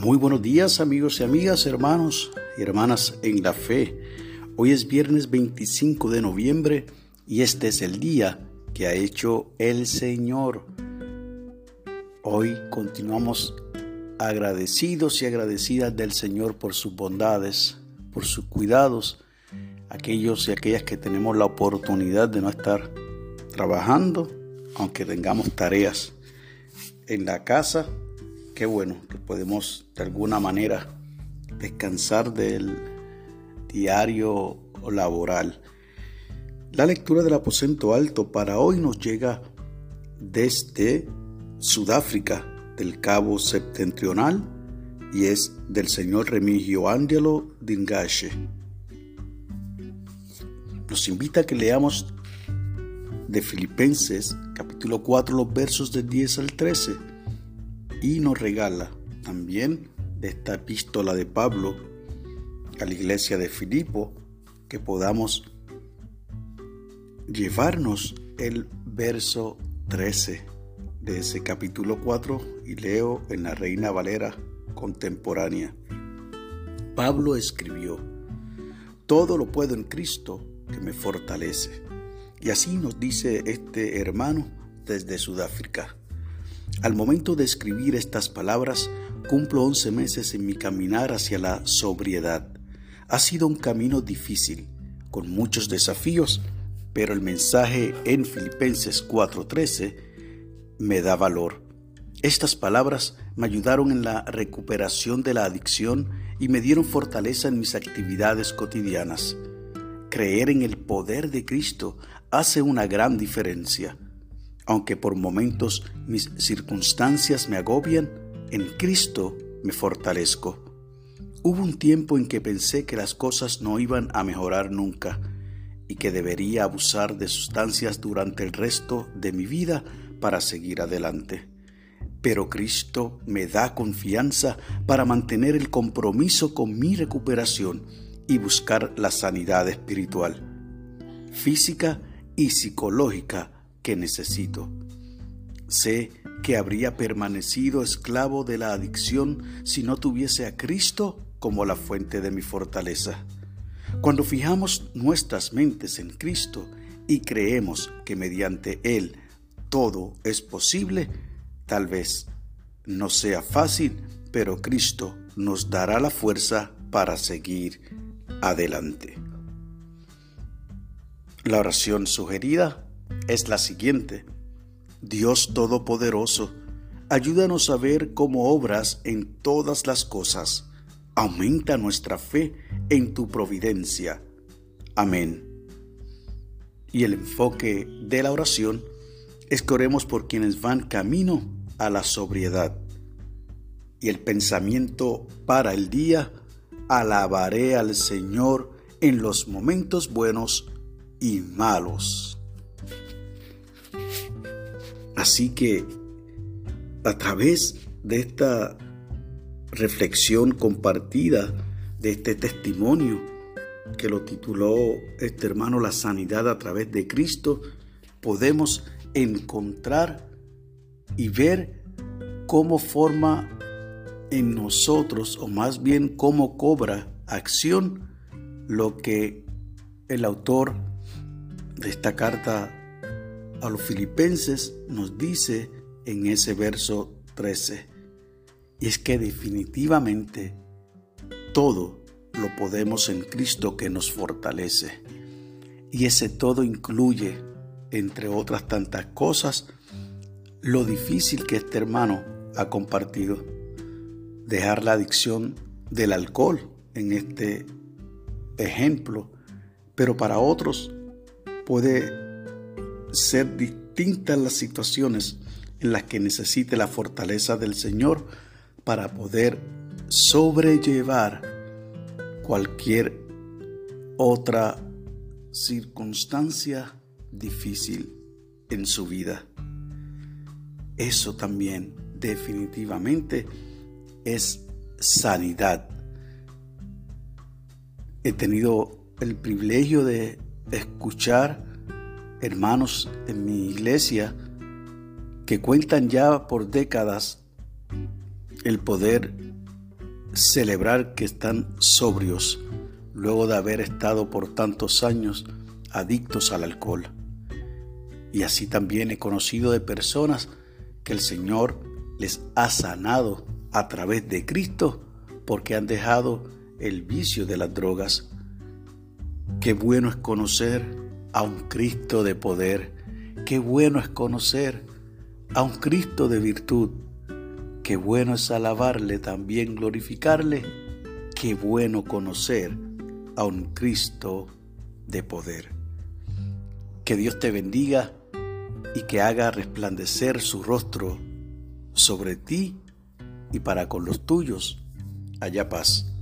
Muy buenos días amigos y amigas, hermanos y hermanas en la fe. Hoy es viernes 25 de noviembre y este es el día que ha hecho el Señor. Hoy continuamos agradecidos y agradecidas del Señor por sus bondades, por sus cuidados, aquellos y aquellas que tenemos la oportunidad de no estar trabajando, aunque tengamos tareas en la casa qué bueno que podemos de alguna manera descansar del diario laboral. La lectura del aposento alto para hoy nos llega desde Sudáfrica, del Cabo Septentrional, y es del señor Remigio Angelo Dingashe. Nos invita a que leamos de Filipenses capítulo 4 los versos del 10 al 13 y nos regala también de esta epístola de Pablo a la iglesia de Filipo que podamos llevarnos el verso 13 de ese capítulo 4 y leo en la Reina Valera contemporánea. Pablo escribió, Todo lo puedo en Cristo que me fortalece. Y así nos dice este hermano desde Sudáfrica. Al momento de escribir estas palabras, cumplo 11 meses en mi caminar hacia la sobriedad. Ha sido un camino difícil, con muchos desafíos, pero el mensaje en Filipenses 4:13 me da valor. Estas palabras me ayudaron en la recuperación de la adicción y me dieron fortaleza en mis actividades cotidianas. Creer en el poder de Cristo hace una gran diferencia. Aunque por momentos mis circunstancias me agobian, en Cristo me fortalezco. Hubo un tiempo en que pensé que las cosas no iban a mejorar nunca y que debería abusar de sustancias durante el resto de mi vida para seguir adelante. Pero Cristo me da confianza para mantener el compromiso con mi recuperación y buscar la sanidad espiritual, física y psicológica necesito. Sé que habría permanecido esclavo de la adicción si no tuviese a Cristo como la fuente de mi fortaleza. Cuando fijamos nuestras mentes en Cristo y creemos que mediante Él todo es posible, tal vez no sea fácil, pero Cristo nos dará la fuerza para seguir adelante. La oración sugerida es la siguiente. Dios Todopoderoso, ayúdanos a ver cómo obras en todas las cosas. Aumenta nuestra fe en tu providencia. Amén. Y el enfoque de la oración es que oremos por quienes van camino a la sobriedad. Y el pensamiento para el día, alabaré al Señor en los momentos buenos y malos. Así que a través de esta reflexión compartida, de este testimonio que lo tituló este hermano La sanidad a través de Cristo, podemos encontrar y ver cómo forma en nosotros, o más bien cómo cobra acción lo que el autor de esta carta a los filipenses nos dice en ese verso 13. Y es que definitivamente todo lo podemos en Cristo que nos fortalece. Y ese todo incluye, entre otras tantas cosas, lo difícil que este hermano ha compartido. Dejar la adicción del alcohol en este ejemplo, pero para otros puede ser distintas las situaciones en las que necesite la fortaleza del Señor para poder sobrellevar cualquier otra circunstancia difícil en su vida. Eso también definitivamente es sanidad. He tenido el privilegio de escuchar hermanos en mi iglesia que cuentan ya por décadas el poder celebrar que están sobrios luego de haber estado por tantos años adictos al alcohol. Y así también he conocido de personas que el Señor les ha sanado a través de Cristo porque han dejado el vicio de las drogas. Qué bueno es conocer a un Cristo de poder. Qué bueno es conocer a un Cristo de virtud. Qué bueno es alabarle, también glorificarle. Qué bueno conocer a un Cristo de poder. Que Dios te bendiga y que haga resplandecer su rostro sobre ti y para con los tuyos. Haya paz.